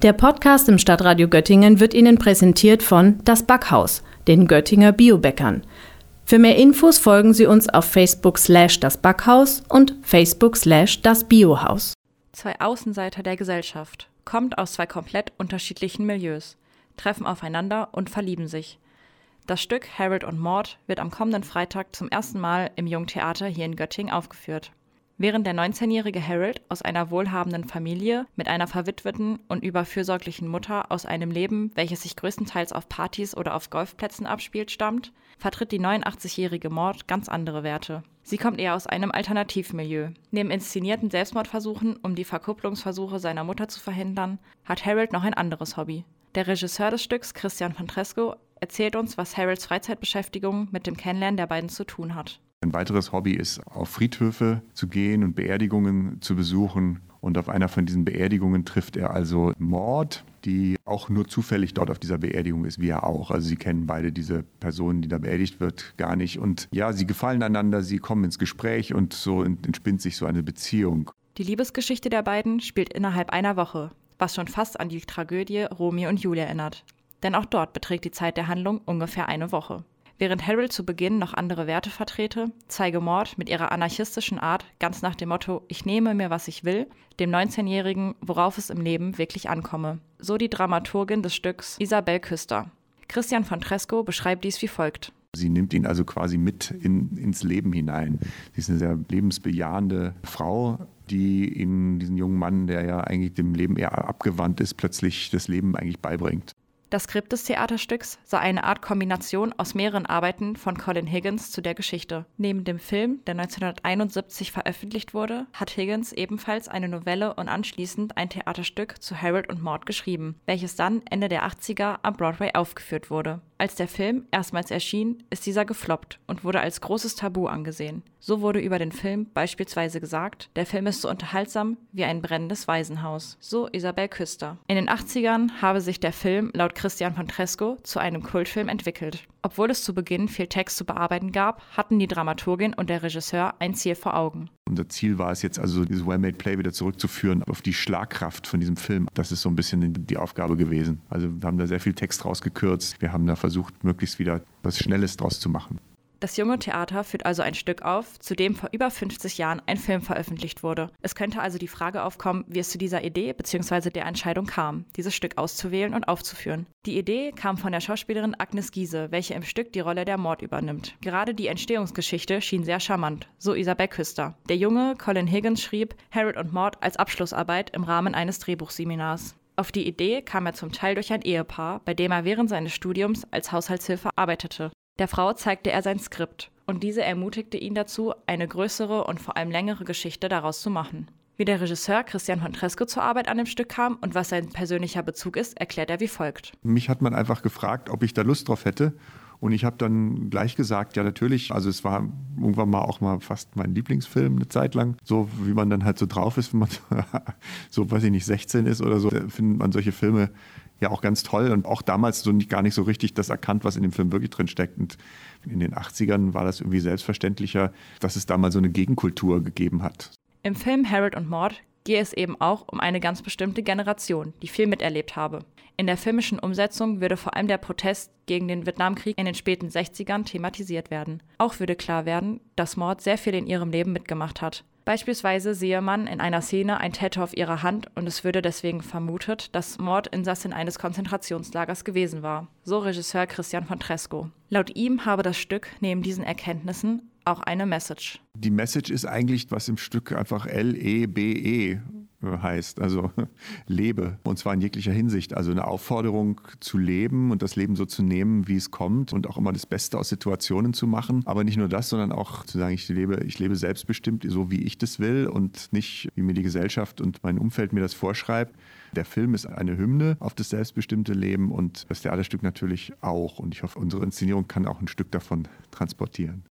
Der Podcast im Stadtradio Göttingen wird Ihnen präsentiert von Das Backhaus, den Göttinger Biobäckern. Für mehr Infos folgen Sie uns auf Facebook slash das Backhaus und Facebook slash das Biohaus. Zwei Außenseiter der Gesellschaft, kommt aus zwei komplett unterschiedlichen Milieus, treffen aufeinander und verlieben sich. Das Stück Harold und Maud wird am kommenden Freitag zum ersten Mal im Jungtheater hier in Göttingen aufgeführt. Während der 19-jährige Harold aus einer wohlhabenden Familie mit einer verwitweten und überfürsorglichen Mutter aus einem Leben, welches sich größtenteils auf Partys oder auf Golfplätzen abspielt, stammt, vertritt die 89-jährige Mord ganz andere Werte. Sie kommt eher aus einem Alternativmilieu. Neben inszenierten Selbstmordversuchen, um die Verkupplungsversuche seiner Mutter zu verhindern, hat Harold noch ein anderes Hobby. Der Regisseur des Stücks, Christian Fantresco, erzählt uns, was Harolds Freizeitbeschäftigung mit dem Kennenlernen der beiden zu tun hat. Ein weiteres Hobby ist, auf Friedhöfe zu gehen und Beerdigungen zu besuchen. Und auf einer von diesen Beerdigungen trifft er also Mord, die auch nur zufällig dort auf dieser Beerdigung ist, wie er auch. Also sie kennen beide diese Person, die da beerdigt wird, gar nicht. Und ja, sie gefallen einander, sie kommen ins Gespräch und so entspinnt sich so eine Beziehung. Die Liebesgeschichte der beiden spielt innerhalb einer Woche, was schon fast an die Tragödie Romeo und Julia erinnert. Denn auch dort beträgt die Zeit der Handlung ungefähr eine Woche. Während Harold zu Beginn noch andere Werte vertrete, zeige Mord mit ihrer anarchistischen Art ganz nach dem Motto Ich nehme mir, was ich will, dem 19-Jährigen, worauf es im Leben wirklich ankomme. So die Dramaturgin des Stücks Isabel Küster. Christian von Tresco beschreibt dies wie folgt. Sie nimmt ihn also quasi mit in, ins Leben hinein. Sie ist eine sehr lebensbejahende Frau, die in diesen jungen Mann, der ja eigentlich dem Leben eher abgewandt ist, plötzlich das Leben eigentlich beibringt. Das Skript des Theaterstücks sei eine Art Kombination aus mehreren Arbeiten von Colin Higgins zu der Geschichte. Neben dem Film, der 1971 veröffentlicht wurde, hat Higgins ebenfalls eine Novelle und anschließend ein Theaterstück zu Harold und Maud geschrieben, welches dann Ende der 80er am Broadway aufgeführt wurde. Als der Film erstmals erschien, ist dieser gefloppt und wurde als großes Tabu angesehen. So wurde über den Film beispielsweise gesagt, der Film ist so unterhaltsam wie ein brennendes Waisenhaus. So Isabel Küster. In den 80ern habe sich der Film laut Christian von Tresco zu einem Kultfilm entwickelt. Obwohl es zu Beginn viel Text zu bearbeiten gab, hatten die Dramaturgin und der Regisseur ein Ziel vor Augen. Unser Ziel war es jetzt also, dieses Well-Made Play wieder zurückzuführen auf die Schlagkraft von diesem Film. Das ist so ein bisschen die Aufgabe gewesen. Also wir haben da sehr viel Text rausgekürzt. Wir haben da versucht, möglichst wieder was Schnelles draus zu machen. Das junge Theater führt also ein Stück auf, zu dem vor über 50 Jahren ein Film veröffentlicht wurde. Es könnte also die Frage aufkommen, wie es zu dieser Idee bzw. der Entscheidung kam, dieses Stück auszuwählen und aufzuführen. Die Idee kam von der Schauspielerin Agnes Giese, welche im Stück die Rolle der Mord übernimmt. Gerade die Entstehungsgeschichte schien sehr charmant, so Isabel Küster. Der junge Colin Higgins schrieb Harold und Mord als Abschlussarbeit im Rahmen eines Drehbuchseminars. Auf die Idee kam er zum Teil durch ein Ehepaar, bei dem er während seines Studiums als Haushaltshilfe arbeitete. Der Frau zeigte er sein Skript und diese ermutigte ihn dazu, eine größere und vor allem längere Geschichte daraus zu machen. Wie der Regisseur Christian von Tresco zur Arbeit an dem Stück kam und was sein persönlicher Bezug ist, erklärt er wie folgt. Mich hat man einfach gefragt, ob ich da Lust drauf hätte. Und ich habe dann gleich gesagt, ja natürlich, also es war irgendwann mal auch mal fast mein Lieblingsfilm eine Zeit lang. So wie man dann halt so drauf ist, wenn man so, weiß ich nicht, 16 ist oder so, findet man solche Filme ja auch ganz toll und auch damals so nicht, gar nicht so richtig das erkannt, was in dem Film wirklich drin steckt. Und in den 80ern war das irgendwie selbstverständlicher, dass es da mal so eine Gegenkultur gegeben hat. Im Film Harold und Maud gehe es eben auch um eine ganz bestimmte Generation, die viel miterlebt habe. In der filmischen Umsetzung würde vor allem der Protest gegen den Vietnamkrieg in den späten 60ern thematisiert werden. Auch würde klar werden, dass Maud sehr viel in ihrem Leben mitgemacht hat. Beispielsweise sehe man in einer Szene ein Tattoo auf ihrer Hand und es würde deswegen vermutet, dass Mord Insassin eines Konzentrationslagers gewesen war. So Regisseur Christian von Tresco. Laut ihm habe das Stück neben diesen Erkenntnissen auch eine Message. Die Message ist eigentlich, was im Stück einfach L-E-B-E -E heißt, also lebe und zwar in jeglicher Hinsicht. Also eine Aufforderung zu leben und das Leben so zu nehmen, wie es kommt und auch immer das Beste aus Situationen zu machen. Aber nicht nur das, sondern auch zu sagen, ich lebe, ich lebe selbstbestimmt, so wie ich das will und nicht wie mir die Gesellschaft und mein Umfeld mir das vorschreibt. Der Film ist eine Hymne auf das selbstbestimmte Leben und das Theaterstück natürlich auch. Und ich hoffe, unsere Inszenierung kann auch ein Stück davon transportieren.